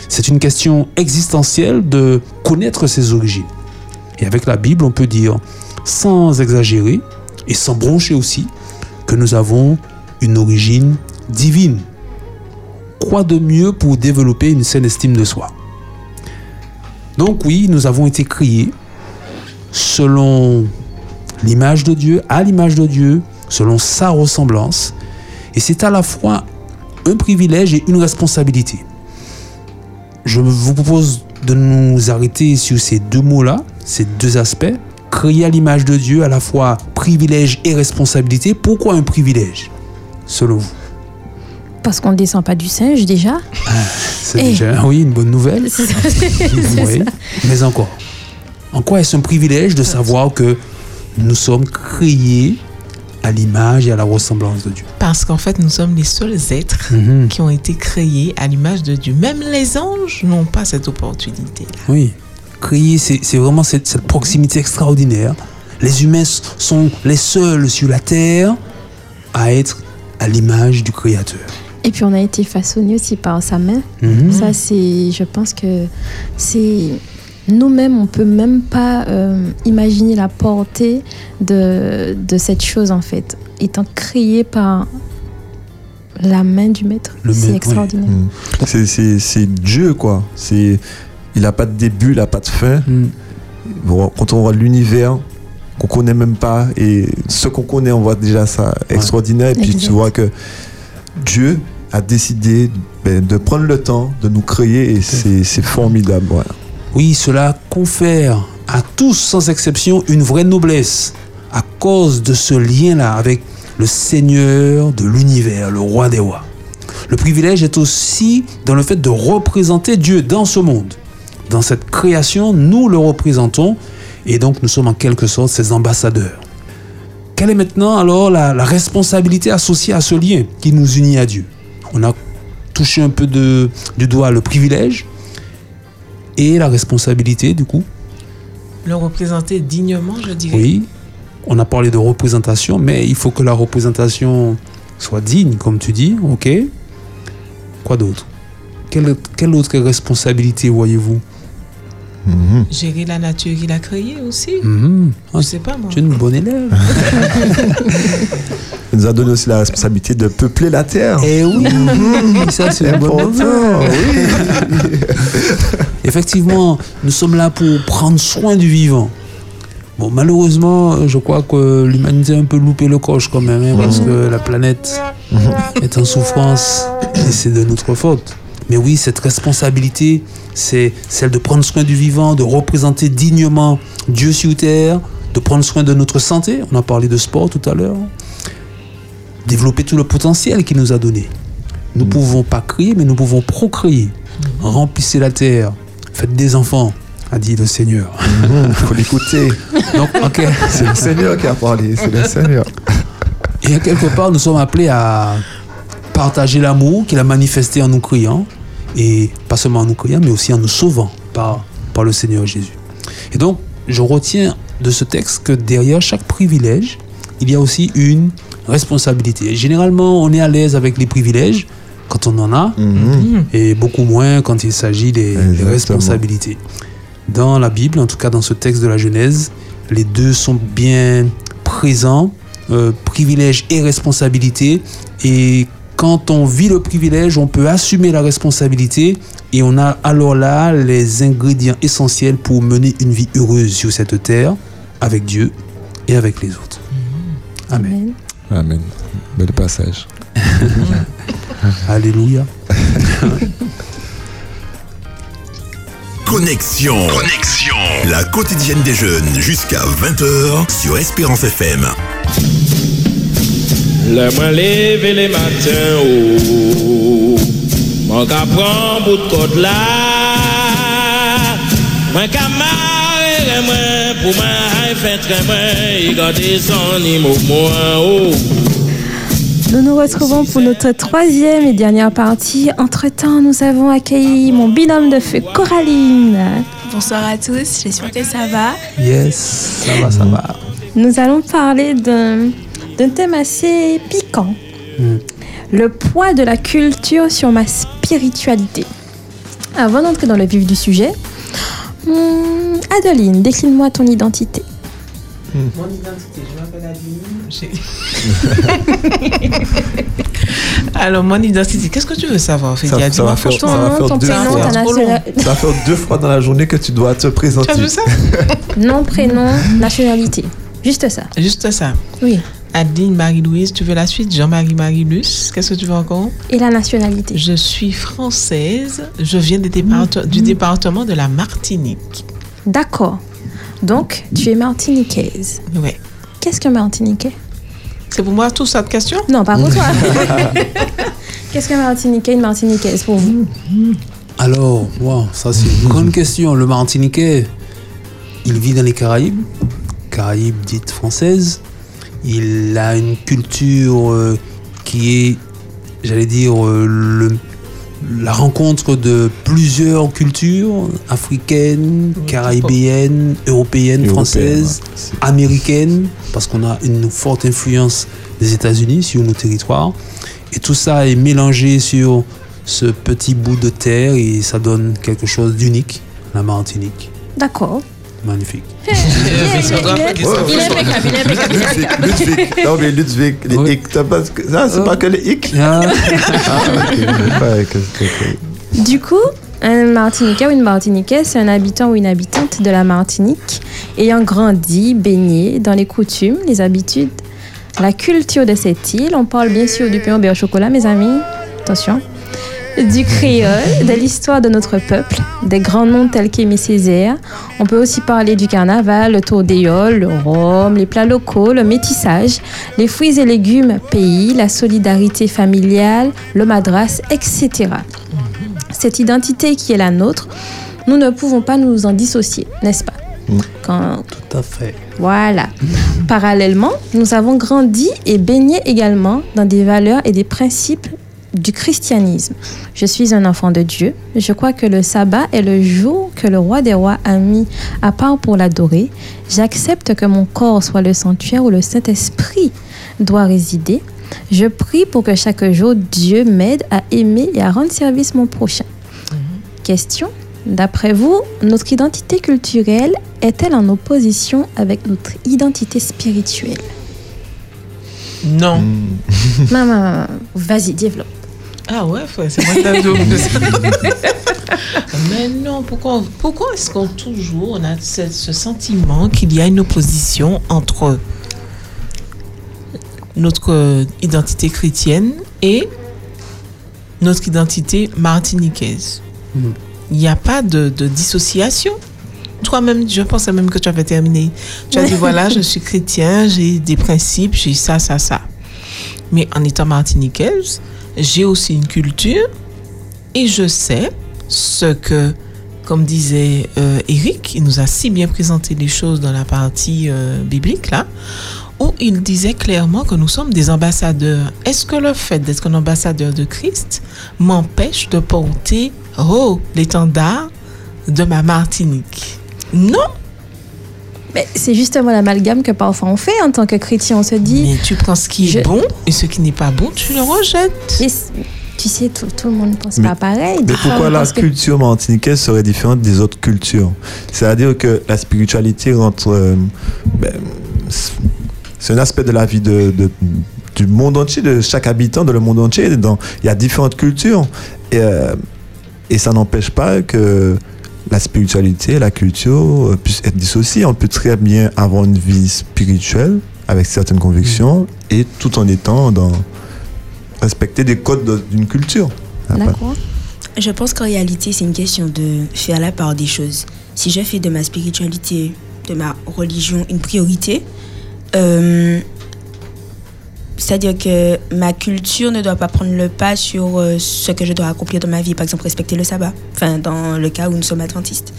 Speaker 5: C'est une question existentielle de connaître ses origines. Et avec la Bible, on peut dire, sans exagérer et sans broncher aussi, que nous avons une origine divine. Quoi de mieux pour développer une saine estime de soi? Donc oui, nous avons été créés selon l'image de Dieu, à l'image de Dieu, selon sa ressemblance. Et c'est à la fois un privilège et une responsabilité. Je vous propose de nous arrêter sur ces deux mots-là, ces deux aspects. Créer à l'image de Dieu, à la fois privilège et responsabilité. Pourquoi un privilège, selon vous?
Speaker 2: Parce qu'on ne descend pas du singe déjà.
Speaker 5: C'est
Speaker 2: Eh.
Speaker 5: déjà, oui, une bonne nouvelle. [laughs]
Speaker 2: C'est ça. C'est
Speaker 5: Oui, mais encore. En quoi est-ce un privilège de savoir que nous sommes créés à l'image et à la ressemblance de Dieu
Speaker 8: Parce qu'en fait, nous sommes les seuls êtres
Speaker 5: Mhm.
Speaker 8: qui ont été créés à l'image de Dieu. Même les anges n'ont pas cette opportunité.
Speaker 5: Oui. Créer, c'est vraiment cette, cette proximité extraordinaire. Les humains sont les seuls sur la terre à être à l'image du Créateur.
Speaker 2: Et puis on a été façonné aussi par sa main.
Speaker 5: Mhm.
Speaker 2: Ça, c'est, je pense que c'est nous-mêmes, on peut même pas euh, imaginer la portée de, de cette chose en fait, étant créé par la main du maître.
Speaker 7: Le
Speaker 2: C'est
Speaker 7: maître,
Speaker 2: extraordinaire.
Speaker 7: Mm. C'est- C'est c'est Dieu, quoi. C'est Il n'a pas de début, il n'a pas de fin.
Speaker 5: Mm.
Speaker 7: Bon, quand on voit l'univers qu'on connaît même pas, et ce qu'on connaît, on voit déjà ça extraordinaire. Et puis
Speaker 2: Exact.
Speaker 7: tu vois que Dieu a décidé ben, de prendre le temps de nous créer, et c'est c'est formidable. Voilà.
Speaker 5: Oui, cela confère à tous sans exception une vraie noblesse à cause de ce lien-là avec le Seigneur de l'univers, le roi des rois. Le privilège est aussi dans le fait de représenter Dieu dans ce monde. Dans cette création, nous le représentons et donc nous sommes en quelque sorte ses ambassadeurs. Quelle est maintenant alors la, la responsabilité associée à ce lien qui nous unit à Dieu? On a touché un peu du doigt le privilège et la responsabilité du coup.
Speaker 8: Le représenter dignement, je dirais.
Speaker 5: Oui, on a parlé de représentation, mais il faut que la représentation soit digne, comme tu dis, ok Quoi d'autre? Quelle, quelle autre responsabilité voyez-vous?
Speaker 8: Gérer la nature qu'il a créée aussi.
Speaker 5: Mhm.
Speaker 8: Je sais pas moi.
Speaker 5: Tu es une bonne élève. [laughs]
Speaker 7: Il nous a donné aussi la responsabilité de peupler la terre.
Speaker 5: Eh oui, ça c'est
Speaker 7: Important,
Speaker 5: nouvelle. [laughs] Effectivement, nous sommes là pour prendre soin du vivant. Bon, malheureusement, je crois que l'humanité a un peu loupé le coche quand même, hein, parce que la planète est en souffrance et c'est de notre faute. Mais oui, cette responsabilité, c'est celle de prendre soin du vivant, de représenter dignement Dieu sur terre, de prendre soin de notre santé. On a parlé de sport tout à l'heure. Développer tout le potentiel qu'il nous a donné. Nous ne pouvons pas créer, mais nous pouvons procréer. Remplissez la terre, faites des enfants, a dit le Seigneur.
Speaker 7: Il faut l'écouter. [laughs]
Speaker 5: Donc, ok.
Speaker 7: C'est le Seigneur qui a parlé, c'est le Seigneur.
Speaker 5: Et quelque part, nous sommes appelés à partager l'amour qu'il a manifesté en nous criant, et pas seulement en nous criant, mais aussi en nous sauvant par, par le Seigneur Jésus. Et donc, je retiens de ce texte que derrière chaque privilège, il y a aussi une responsabilité. Et généralement, on est à l'aise avec les privilèges quand on en a, et beaucoup moins quand il s'agit des, responsabilités. Dans la Bible, en tout cas dans ce texte de la Genèse, les deux sont bien présents, euh, privilèges et responsabilité. Et quand on vit le privilège, on peut assumer la responsabilité et on a alors là les ingrédients essentiels pour mener une vie heureuse sur cette terre avec Dieu et avec les autres. Amen.
Speaker 7: Amen. Bel passage. [laughs] [laughs]
Speaker 5: Alléluia. [laughs]
Speaker 1: Connexion. Connexion. La quotidienne des jeunes jusqu'à 20h sur Espérance FM.
Speaker 12: Le moi levé les matins, oh, mon ka prend bout de côte là, moi ka marrer moi pour moi faire très moi, il garde son moi, oh.
Speaker 2: Nous nous retrouvons pour notre troisième et dernière partie. Entre-temps, nous avons accueilli mon binôme de feu, Coraline.
Speaker 13: Bonsoir à tous, j'espère que ça va.
Speaker 5: Yes, ça va, ça va.
Speaker 2: Nous allons parler d'un d'un thème assez piquant.
Speaker 5: Hmm.
Speaker 2: Le poids de la culture sur ma spiritualité. Avant d'entrer dans le vif du sujet, hmm, Adeline, décline-moi ton identité. [laughs]
Speaker 8: Mon identité, je m'appelle Adeline. [laughs] Alors, mon identité, qu'est-ce que tu veux savoir, Fédia
Speaker 7: Ça, ça va faire, ça
Speaker 8: franchement.
Speaker 7: va faire deux
Speaker 2: prénom,
Speaker 7: fois.
Speaker 2: ta nationalité. [laughs]
Speaker 7: Ça va faire deux fois dans la journée que tu dois te présenter.
Speaker 8: Tu as vu ça?
Speaker 2: Nom, prénom, nationalité. Juste ça.
Speaker 8: Juste ça.
Speaker 2: Oui.
Speaker 8: Adeline Marie-Louise, tu veux la suite? Jean-Marie Marie-Luce, qu'est-ce que tu veux encore?
Speaker 2: Et la nationalité
Speaker 8: Je suis française, je viens des départements- du département de la Martinique.
Speaker 2: D'accord. Donc, tu es martiniquaise.
Speaker 8: Ouais.
Speaker 2: Qu'est-ce qu'un martiniquais?
Speaker 8: C'est pour moi tout ça de question?
Speaker 2: Non, pas pour toi. [laughs] Qu'est-ce qu'un martiniquais, une martiniquaise pour vous?
Speaker 5: Alors, wow, ça c'est une grande question. Le Martiniquais, il vit dans les Caraïbes, Caraïbes dites françaises. Il a une culture euh, qui est, j'allais dire, euh, le- la rencontre de plusieurs cultures africaines, caribéennes, européennes,
Speaker 7: Européenne,
Speaker 5: françaises, américaines, parce qu'on a une forte influence des États-Unis sur nos territoires. Et tout ça est mélangé sur ce petit bout de terre et ça donne quelque chose d'unique, la Martinique.
Speaker 2: D'accord.
Speaker 5: Magnifique. [laughs]
Speaker 2: Il est- il est impeccable, il est impeccable.
Speaker 7: Ludwig, Ludwig. Non, mais Ludwig, les hic, t'as pas- ça, c'est pas que les hic. [laughs]
Speaker 5: Ah.
Speaker 7: Ah,
Speaker 2: Du coup, un Martiniquais ou une Martiniquaise, c'est un habitant ou une habitante de la Martinique ayant grandi, baigné dans les coutumes, les habitudes, la culture de cette île. On parle bien sûr du pain au beurre au chocolat, mes amis. Attention. Du créole, de l'histoire de notre peuple, des grands noms tels qu'Aimé Césaire. On peut aussi parler du carnaval, le tour d'éole, le rhum, les plats locaux, le métissage, les fruits et légumes pays, la solidarité familiale, le madras, etc. Cette identité qui est la nôtre, nous ne pouvons pas nous en dissocier, n'est-ce pas? Quand,
Speaker 5: Tout à fait.
Speaker 2: voilà. Parallèlement, nous avons grandi et baigné également dans des valeurs et des principes du christianisme. Je suis un enfant de Dieu. Je crois que le sabbat est le jour que le roi des rois a mis à part pour l'adorer. J'accepte que mon corps soit le sanctuaire où le Saint-Esprit doit résider. Je prie pour que chaque jour Dieu m'aide à aimer et à rendre service mon prochain. Question D'après vous, notre identité culturelle est-elle en opposition avec notre identité spirituelle?
Speaker 8: Non. [laughs]
Speaker 2: Maman, maman, vas-y, développe.
Speaker 8: Ah ouais, c'est moi. [laughs] Mais non, pourquoi, pourquoi est-ce qu'on toujours on a ce, ce sentiment qu'il y a une opposition entre notre euh, identité chrétienne et notre identité martiniquaise? Il n'y a pas de, de dissociation? Toi-même, je pensais même que tu avais terminé. Tu as dit, voilà, je suis chrétien, j'ai des principes, j'ai ça, ça, ça. Mais en étant martiniquaise, j'ai aussi une culture et je sais ce que, comme disait euh, Eric, il nous a si bien présenté les choses dans la partie euh, biblique, là, où il disait clairement que nous sommes des ambassadeurs. Est-ce que le fait d'être un ambassadeur de Christ m'empêche de porter oh, l'étendard de ma Martinique? Non
Speaker 2: Mais c'est justement l'amalgame que parfois on fait en tant que chrétien. On se dit.
Speaker 8: Mais tu prends ce qui est bon et ce qui n'est pas bon, tu le rejettes.
Speaker 2: Et c- tu sais, tout, tout le monde ne pense
Speaker 7: Mais-
Speaker 2: pas pareil.
Speaker 7: Mais pourquoi la
Speaker 2: Parce que-
Speaker 7: culture martiniquaise serait différente des autres cultures? C'est-à-dire que la spiritualité rentre. euh, ben, c'est- c'est un aspect de la vie de, de- du monde entier, de chaque habitant de le monde entier. Dans- Il y a différentes cultures. Et, euh, et ça n'empêche pas que la spiritualité et la culture euh, puissent être dissociées. On peut très bien avoir une vie spirituelle avec certaines convictions et tout en étant dans. respecter des codes de- d'une culture.
Speaker 2: D'accord.
Speaker 6: Je pense qu'en réalité, c'est une question de faire la part des choses. Si je fais de ma spiritualité, de ma religion une priorité, euh, c'est-à-dire que ma culture ne doit pas prendre le pas sur euh, ce que je dois accomplir dans ma vie. Par exemple, respecter le sabbat. Enfin, dans le cas où nous sommes adventistes.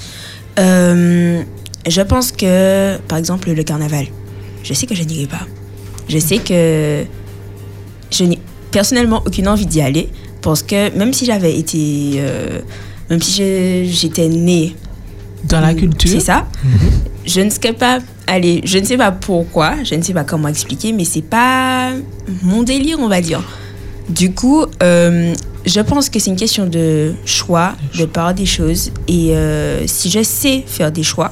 Speaker 6: Euh, je pense que, par exemple, le carnaval, je sais que je n'irai pas. Je sais que je n'ai personnellement aucune envie d'y aller parce que même si j'avais été, euh, même si j'étais née
Speaker 8: dans la culture,
Speaker 6: c'est ça, je ne serais pas allez, je ne sais pas pourquoi, je ne sais pas comment expliquer, mais c'est pas mon délire, on va dire. Du coup, euh, je pense que c'est une question de choix, de part des choses. Et euh, si je sais faire des choix,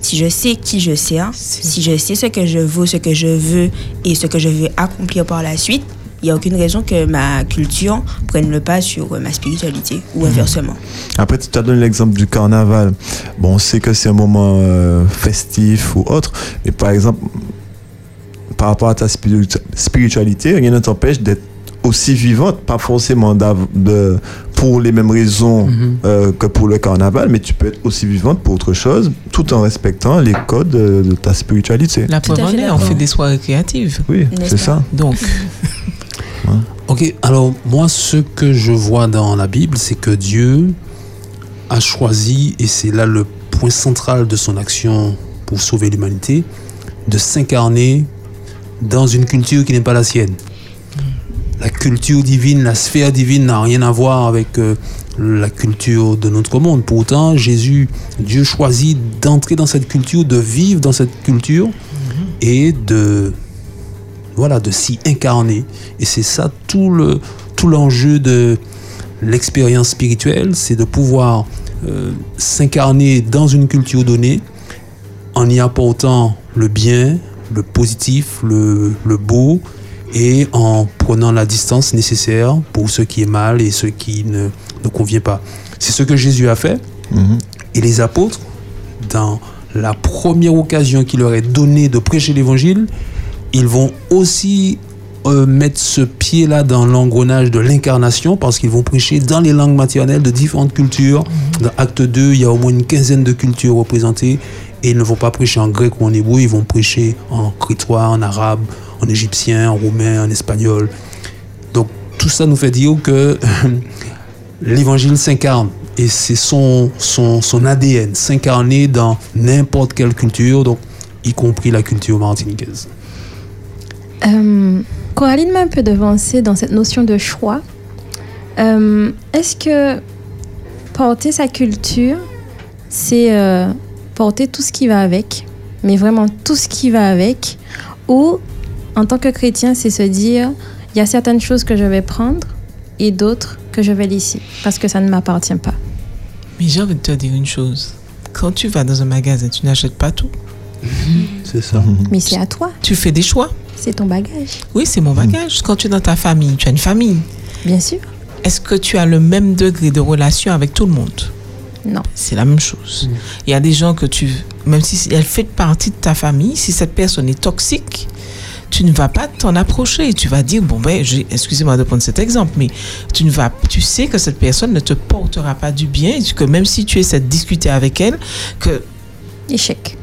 Speaker 6: si je sais qui je sers, si je sais ce que je vaux, ce que je veux et ce que je veux accomplir par la suite, il n'y a aucune raison que ma culture prenne le pas sur euh, ma spiritualité ou inversement.
Speaker 7: Après, tu as donné l'exemple du carnaval. Bon, on sait que c'est un moment euh, festif ou autre, mais par exemple, par rapport à ta spiritu- spiritualité, rien ne t'empêche d'être aussi vivante, pas forcément de, pour les mêmes raisons euh, que pour le carnaval, mais tu peux être aussi vivante pour autre chose, tout en respectant les codes de, de ta spiritualité.
Speaker 8: La preuve en est, on fait des soirées créatives.
Speaker 7: Oui, c'est ça.
Speaker 8: Donc, [laughs]
Speaker 5: Ok, alors moi, ce que je vois dans la Bible, c'est que Dieu a choisi, et c'est là le point central de son action pour sauver l'humanité, de s'incarner dans une culture qui n'est pas la sienne. La culture divine, la sphère divine n'a rien à voir avec euh, la culture de notre monde. Pourtant, Jésus, Dieu choisit d'entrer dans cette culture, de vivre dans cette culture et de voilà, de s'y incarner. Et c'est ça tout le tout l'enjeu de l'expérience spirituelle, c'est de pouvoir euh, s'incarner dans une culture donnée en y apportant le bien, le positif, le, le beau, et en prenant la distance nécessaire pour ce qui est mal et ce qui ne, ne convient pas. C'est ce que Jésus a fait. Et les apôtres, dans la première occasion qu'il leur est donnée de prêcher l'évangile, ils vont aussi euh, mettre ce pied-là dans l'engrenage de l'incarnation parce qu'ils vont prêcher dans les langues maternelles de différentes cultures. Dans Acte 2, il y a au moins une quinzaine de cultures représentées et ils ne vont pas prêcher en grec ou en hébreu, ils vont prêcher en crétois, en arabe, en égyptien, en roumain, en espagnol. Donc tout ça nous fait dire que [laughs] l'évangile s'incarne et c'est son, son, son ADN, s'incarner dans n'importe quelle culture, donc y compris la culture martiniquaise.
Speaker 2: Euh, Coraline m'a un peu devancé dans cette notion de choix. Euh, Est-ce que porter sa culture, c'est euh, porter tout ce qui va avec, mais vraiment tout ce qui va avec, ou en tant que chrétien, c'est se dire, il y a certaines choses que je vais prendre et d'autres que je vais laisser, parce que ça ne m'appartient pas.
Speaker 8: mais j'ai envie de te dire une chose. Quand tu vas dans un magasin, tu n'achètes pas tout. [laughs]
Speaker 5: C'est ça.
Speaker 2: Mais c'est à toi,
Speaker 8: Tu fais des choix.
Speaker 2: C'est ton bagage,
Speaker 8: Oui, c'est mon bagage. Quand tu es dans ta famille, tu as une famille.
Speaker 2: bien sûr.
Speaker 8: Est-ce que tu as le même degré de relation avec tout le monde?
Speaker 2: Non.
Speaker 8: C'est la même chose. Il y a des gens que tu, même si elle fait partie de ta famille, si cette personne est toxique, tu ne vas pas t'en approcher. Tu vas dire, bon ben, excusez-moi de prendre cet exemple, mais tu ne vas, tu sais que cette personne ne te portera pas du bien, et que même si tu essaies de discuter avec elle, que
Speaker 2: Échec.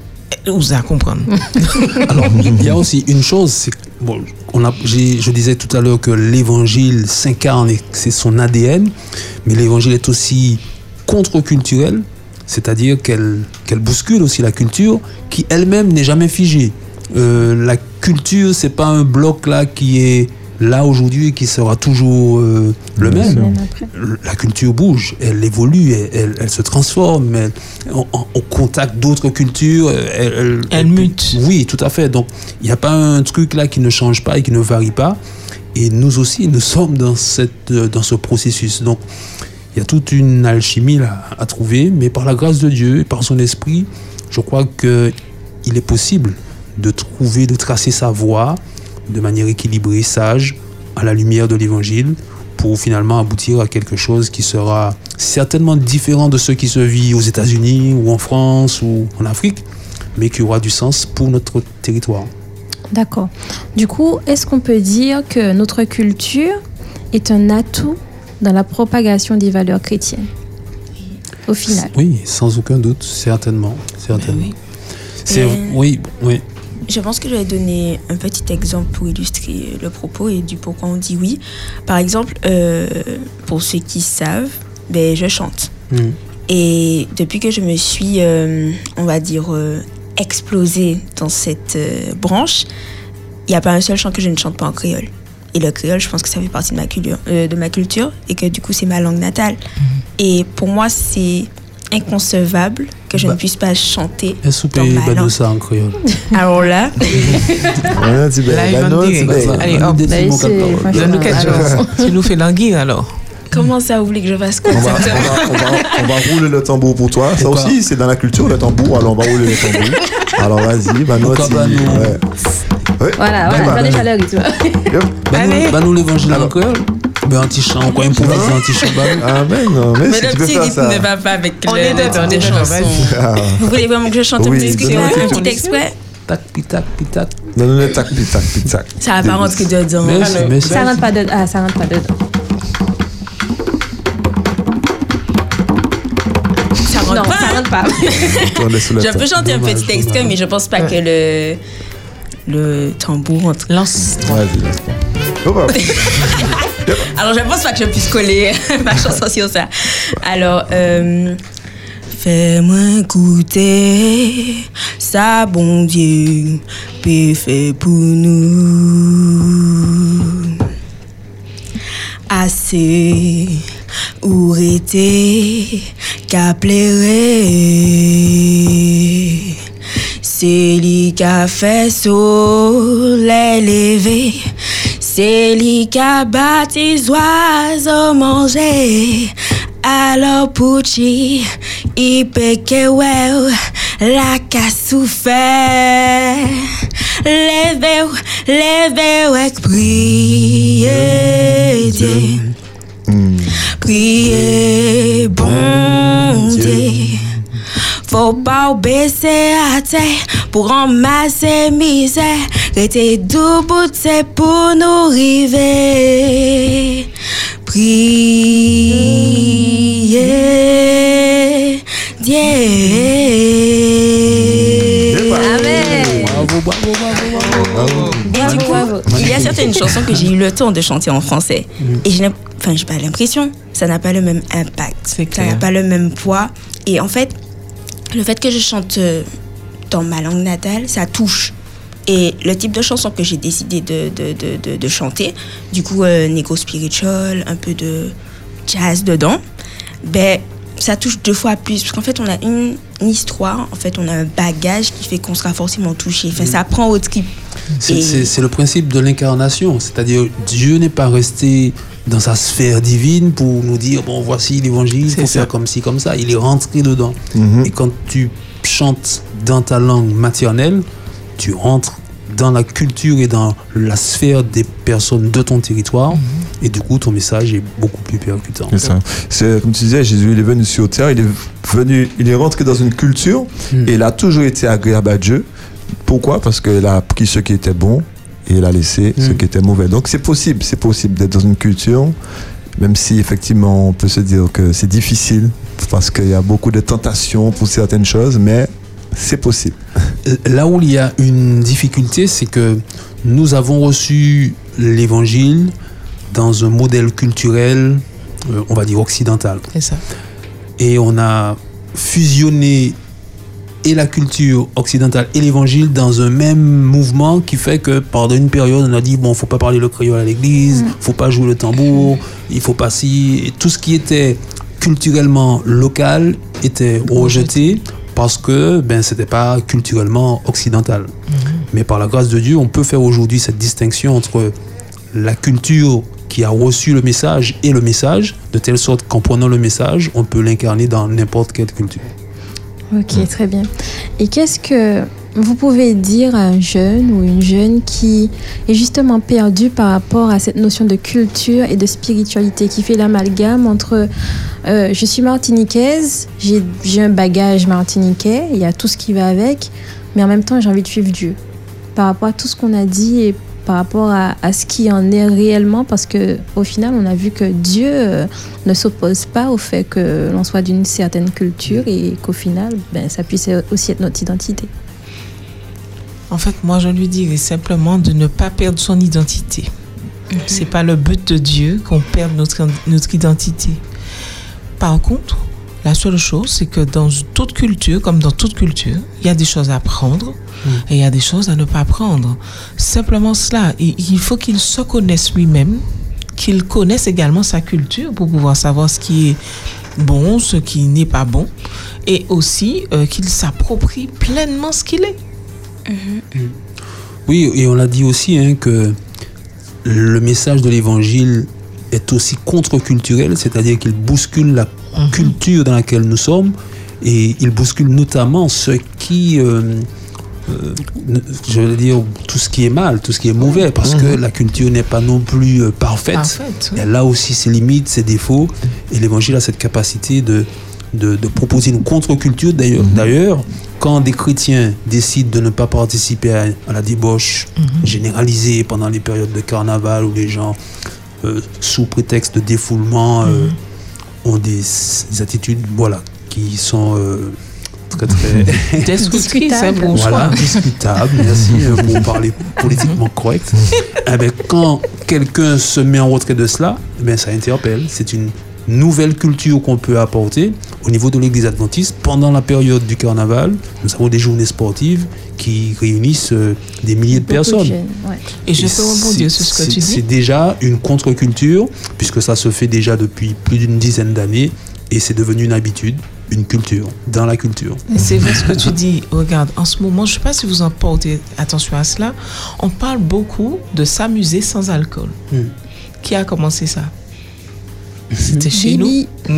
Speaker 8: Vous à comprendre. [laughs]
Speaker 5: Alors, il y a aussi une chose, c'est bon, on a, je disais tout à l'heure que l'évangile s'incarne et c'est son ADN, mais l'évangile est aussi contre-culturel, c'est-à-dire qu'elle qu'elle bouscule aussi la culture qui elle-même n'est jamais figée. Euh, la culture, c'est pas un bloc là qui est là aujourd'hui qui sera toujours euh, le
Speaker 7: Bien
Speaker 5: même. La culture bouge, elle évolue, elle, elle- elle se transforme, elle- en- en- au contact d'autres cultures, elle, elle,
Speaker 8: Elle mute.
Speaker 5: Oui, tout à fait. Donc, il n'y a pas un truc là qui ne change pas et qui ne varie pas. Et nous aussi, nous sommes dans, cette, euh, dans ce processus. Donc, il y a toute une alchimie là à trouver, mais par la grâce de Dieu et par son esprit, je crois qu'il est possible de trouver, de tracer sa voie de manière équilibrée, sage, à la lumière de l'évangile, pour finalement aboutir à quelque chose qui sera certainement différent de ce qui se vit aux États-Unis ou en France ou en Afrique, mais qui aura du sens pour notre territoire.
Speaker 2: D'accord. Du coup, est-ce qu'on peut dire que notre culture est un atout dans la propagation des valeurs chrétiennes? Au final.
Speaker 5: Oui, sans aucun doute, certainement, certainement. C'est
Speaker 6: Et-
Speaker 5: oui, oui.
Speaker 6: Je pense que je vais donner un petit exemple pour illustrer le propos et du pourquoi on dit oui. Par exemple, euh, pour ceux qui savent, ben, je chante.
Speaker 5: Mm.
Speaker 6: Et depuis que je me suis, euh, on va dire, euh, explosée dans cette euh, branche, il n'y a pas un seul chant que je ne chante pas en créole. Et le créole, je pense que ça fait partie de ma culture, de ma culture et que du coup, c'est ma langue natale. Et pour moi, c'est inconcevable que je
Speaker 5: Bah.
Speaker 6: ne puisse pas chanter dans ma langue.
Speaker 5: Badossa en créole. [laughs]
Speaker 6: Alors là, [laughs]
Speaker 7: Ouais, tu
Speaker 8: Là, Allez, hop. Donne-nous quelque chose. Tu nous fais languir alors.
Speaker 6: comment ça vous voulez que je fasse quoi
Speaker 7: on va, on, va, on, va, on va rouler le tambour pour toi. Ça aussi, c'est dans la culture, le tambour. Alors, on va rouler le tambour. Alors, vas-y, bah,
Speaker 5: pas.
Speaker 7: Ouais.
Speaker 2: Voilà, voilà,
Speaker 7: bah,
Speaker 2: ai déjà le rythme.
Speaker 5: Bah
Speaker 8: Allez.
Speaker 5: nous l'évangile en créole. Ben anti-chant, quoi, improviser anti-chant. bah,
Speaker 7: Ah, ben non, mais,
Speaker 6: Mais
Speaker 7: si
Speaker 6: le
Speaker 7: tu peux
Speaker 6: petit
Speaker 7: faire
Speaker 6: rythme
Speaker 7: ça.
Speaker 6: ne va pas avec
Speaker 8: On
Speaker 6: le
Speaker 8: est
Speaker 6: le
Speaker 8: dedans,
Speaker 6: temps des chansons.
Speaker 8: vas-y.
Speaker 7: Ah, [laughs]
Speaker 6: Vous voulez vraiment que je chante un
Speaker 7: Oui,
Speaker 6: petit
Speaker 7: donne-nous
Speaker 6: un petit extrait
Speaker 5: tac, pitac, pitac.
Speaker 7: Donne-nous le tac, pitac, pitac.
Speaker 6: Ça va pas rentrer dedans.
Speaker 5: Merci, merci.
Speaker 2: Ça rentre pas dedans. Ah, ça rentre pas dedans.
Speaker 6: Ça rentre
Speaker 2: Non,
Speaker 6: pas.
Speaker 2: ça rentre pas.
Speaker 7: On laisse sous la [laughs]
Speaker 6: Je
Speaker 7: table.
Speaker 6: peux chanter un
Speaker 5: Dommage,
Speaker 6: petit extrait,
Speaker 5: dommage.
Speaker 6: mais je pense pas que le le tambour rentre.
Speaker 8: Lance.
Speaker 7: Vas-y, laisse-moi. Oh, bah, [laughs]
Speaker 6: Alors, je pense pas que je puisse coller [laughs] ma chanson sur ça. Alors, euh, fais-moi écouter ça, bon Dieu, puis fait pour nous. Assez ou été qu'à plairer. C'est lui qui a fait soleil levé. C'est lui qui a bâti les oiseaux manger. Alors Pucci, il que ouais, la qu'a souffert. Levez-vous, levez-vous, et priez Dieu. Priez, bon Dieu. Faut pas baisser à terre pour ramasser misère. Rester debout, c'est pour nous river. Priez, Dieu. Amen.
Speaker 5: Bravo, bravo, bravo, bravo.
Speaker 6: Et du coup, il y a certaines chansons que j'ai eu le temps de chanter en français. Et je n'ai enfin, j'ai pas l'impression, ça n'a pas le même impact. Ça n'a pas le même poids. Et en fait, le fait que je chante euh, dans ma langue natale, ça touche. Et le type de chanson que j'ai décidé de, de, de, de, chanter, du coup, euh, négo spiritual, un peu de jazz dedans, ben, ça touche deux fois plus. Parce qu'en fait, on a une, une histoire, en fait, on a un bagage qui fait qu'on sera forcément touché. Enfin, ça prend au trip.
Speaker 5: C'est-
Speaker 6: Et-
Speaker 5: C'est c'est le principe de l'incarnation, c'est-à-dire Dieu n'est pas resté dans sa sphère divine pour nous dire bon voici l'évangile, il faut
Speaker 8: ça.
Speaker 5: faire comme ci comme ça. Il est rentré dedans.
Speaker 7: Mhm.
Speaker 5: Et quand tu chantes dans ta langue maternelle, tu rentres dans la culture et dans la sphère des personnes de ton territoire, et du coup ton message est beaucoup plus percutant.
Speaker 7: C'est comme tu disais, Jésus il est venu sur terre, il est venu, il est rentré dans une culture et il a toujours été agréable à Dieu. Pourquoi? Parce qu'il a pris ce qui était bon et il a laissé ce
Speaker 5: Mm.
Speaker 7: qui était mauvais. Donc c'est possible, c'est possible d'être dans une culture, même si effectivement on peut se dire que c'est difficile parce qu'il y a beaucoup de tentations pour certaines choses, mais C'est possible.
Speaker 5: Là où il y a une difficulté, c'est que nous avons reçu l'évangile dans un modèle culturel, euh, on va dire occidental.
Speaker 8: C'est ça.
Speaker 5: Et on a fusionné et la culture occidentale et l'évangile dans un même mouvement qui fait que pendant une période on a dit bon faut pas parler le créole à l'église, faut pas jouer le tambour, il faut pas si et tout ce qui était culturellement local était rejeté parce que ben c'était pas culturellement occidental. Mais par la grâce de Dieu, on peut faire aujourd'hui cette distinction entre la culture qui a reçu le message et le message, de telle sorte qu'en prenant le message, on peut l'incarner dans n'importe quelle culture.
Speaker 2: Ok, très bien. Et qu'est-ce que vous pouvez dire à un jeune ou une jeune qui est justement perdu par rapport à cette notion de culture et de spiritualité, qui fait l'amalgame entre euh, je suis martiniquaise, j'ai un bagage martiniquais, il y a tout ce qui va avec, mais en même temps j'ai envie de suivre Dieu. Par rapport à tout ce qu'on a dit et par rapport à, à ce qui en est réellement, parce que au final on a vu que Dieu euh, ne s'oppose pas au fait que l'on soit d'une certaine culture et qu'au final ben, ça puisse aussi être notre identité.
Speaker 8: En fait, moi, je lui dirais simplement de ne pas perdre son identité. C'est pas le but de Dieu qu'on perde notre, notre identité. Par contre, la seule chose, c'est que dans toute culture, comme dans toute culture, il y a des choses à apprendre et il y a des choses à ne pas apprendre. Simplement cela. Et il faut qu'il se connaisse lui-même, qu'il connaisse également sa culture pour pouvoir savoir ce qui est bon, ce qui n'est pas bon, et aussi euh, qu'il s'approprie pleinement ce qu'il est.
Speaker 5: Oui, et on l'a dit aussi hein, que le message de l'évangile est aussi contre-culturel, c'est-à-dire qu'il bouscule la culture dans laquelle nous sommes et il bouscule notamment ce qui, euh, euh, je veux dire, tout ce qui est mal, tout ce qui est mauvais, parce que la culture n'est pas non plus euh, parfaite.
Speaker 8: Parfaite, oui.
Speaker 5: Elle a aussi ses limites, ses défauts, et l'évangile a cette capacité de, de, de proposer une contre-culture. D'ailleurs, d'ailleurs, quand des chrétiens décident de ne pas participer à, à la débauche généralisée pendant les périodes de carnaval où les gens, euh, sous prétexte de défoulement, ont des, des attitudes voilà, qui sont euh, très très [laughs]
Speaker 8: hein, pour
Speaker 5: voilà,
Speaker 8: soi.
Speaker 5: discutable, merci euh, pour [laughs] parler politiquement correct. Eh ben, quand quelqu'un se met en retrait de cela, eh ben, ça interpelle. C'est une nouvelle culture qu'on peut apporter au niveau de l'église adventiste. Pendant la période du carnaval, nous avons des journées sportives qui réunissent euh, des milliers de personnes.
Speaker 2: jeunes, ouais.
Speaker 8: Et je peux rebondir sur ce que
Speaker 5: c'est-
Speaker 8: tu
Speaker 5: C'est
Speaker 8: dis.
Speaker 5: déjà une contre-culture, puisque ça se fait déjà depuis plus d'une dizaine d'années, et c'est devenu une habitude, une culture, dans la culture.
Speaker 8: C'est vrai ce que tu dis. Regarde, en ce moment, je ne sais pas si vous en portez attention à cela, on parle beaucoup de s'amuser sans alcool.
Speaker 5: Hmm.
Speaker 8: Qui a commencé ça? C'était chez nous. [laughs]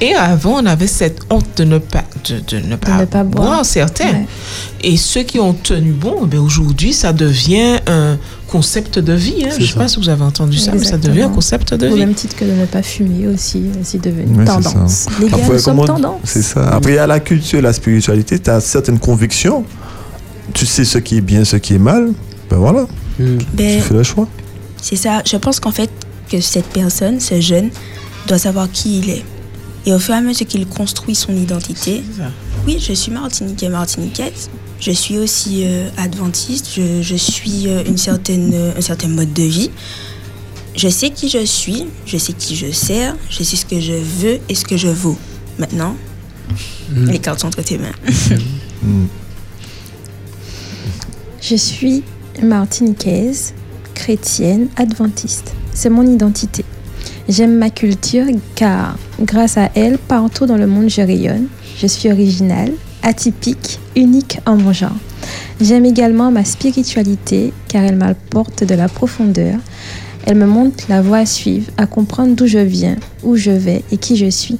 Speaker 8: Et avant, on avait cette honte de ne pas, de, de ne pas,
Speaker 2: ne pas boire.
Speaker 8: certains.
Speaker 2: Ouais.
Speaker 8: Et ceux qui ont tenu bon, bien, aujourd'hui, ça devient un concept de vie. hein. Je ne sais pas si vous avez entendu ça, mais ça devient un concept de
Speaker 2: Au
Speaker 8: vie.
Speaker 2: même titre que de ne pas fumer aussi, c'est devenu
Speaker 7: Ouais,
Speaker 2: tendance. Les gars, nous sommes tendance.
Speaker 7: C'est ça. Après, il y a la culture, la spiritualité. Tu as certaines convictions. Tu sais ce qui est bien, ce qui est mal. Ben voilà.
Speaker 5: Hmm.
Speaker 6: Ben,
Speaker 7: Tu fais le choix.
Speaker 6: C'est ça. Je pense qu'en fait, que cette personne, ce jeune, doit savoir qui il est. Et au fur et à mesure qu'il construit son identité, oui, je suis martiniquais, martiniquaise. Je suis aussi euh, adventiste. Je, je suis euh, une certaine, euh, un certain mode de vie. Je sais qui je suis, je sais qui je sers, je sais ce que je veux et ce que je vaux. Maintenant, les cartes sont entre tes mains.
Speaker 2: Je suis martiniquaise, chrétienne, adventiste. C'est mon identité. J'aime ma culture car, grâce à elle, partout dans le monde, je rayonne. Je suis originale, atypique, unique en mon genre. J'aime également ma spiritualité car elle m'apporte de la profondeur. Elle me montre la voie à suivre, à comprendre d'où je viens, où je vais et qui je suis.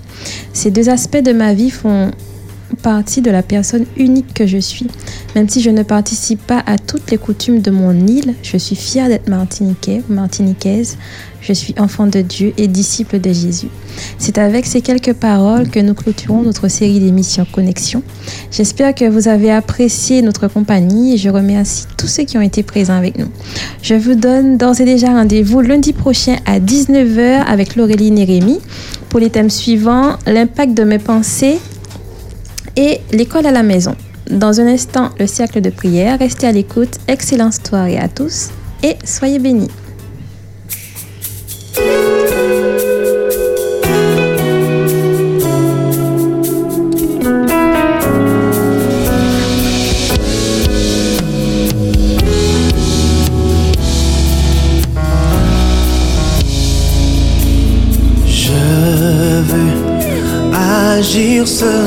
Speaker 2: Ces deux aspects de ma vie font partie de la personne unique que je suis. Même si je ne participe pas à toutes les coutumes de mon île, je suis fière d'être martiniquais ou martiniquaise. Je suis enfant de Dieu et disciple de Jésus. C'est avec ces quelques paroles que nous clôturons notre série d'émissions Connexion. J'espère que vous avez apprécié notre compagnie et je remercie tous ceux qui ont été présents avec nous. Je vous donne d'ores et déjà rendez-vous lundi prochain à 19h avec Laureline et Rémi pour les thèmes suivants l'impact de mes pensées et l'école à la maison. Dans un instant, le cercle de prière. Restez à l'écoute. Excellente soirée à tous et soyez bénis.
Speaker 9: agir.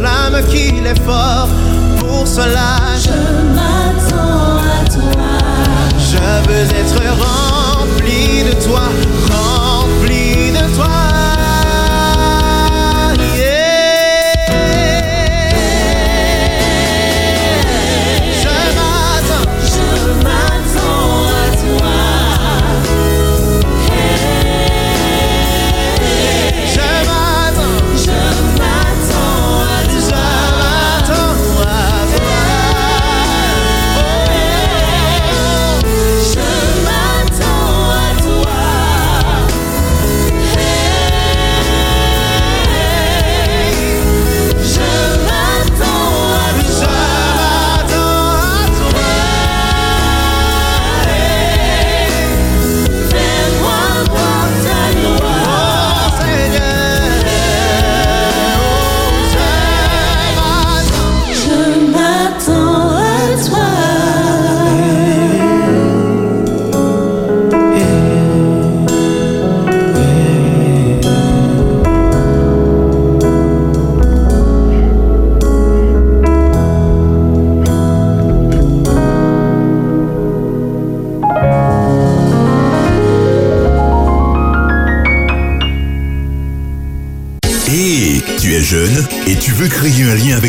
Speaker 9: l'âme qu'il est fort, pour cela je m'attends à toi. Je veux être rempli de toi.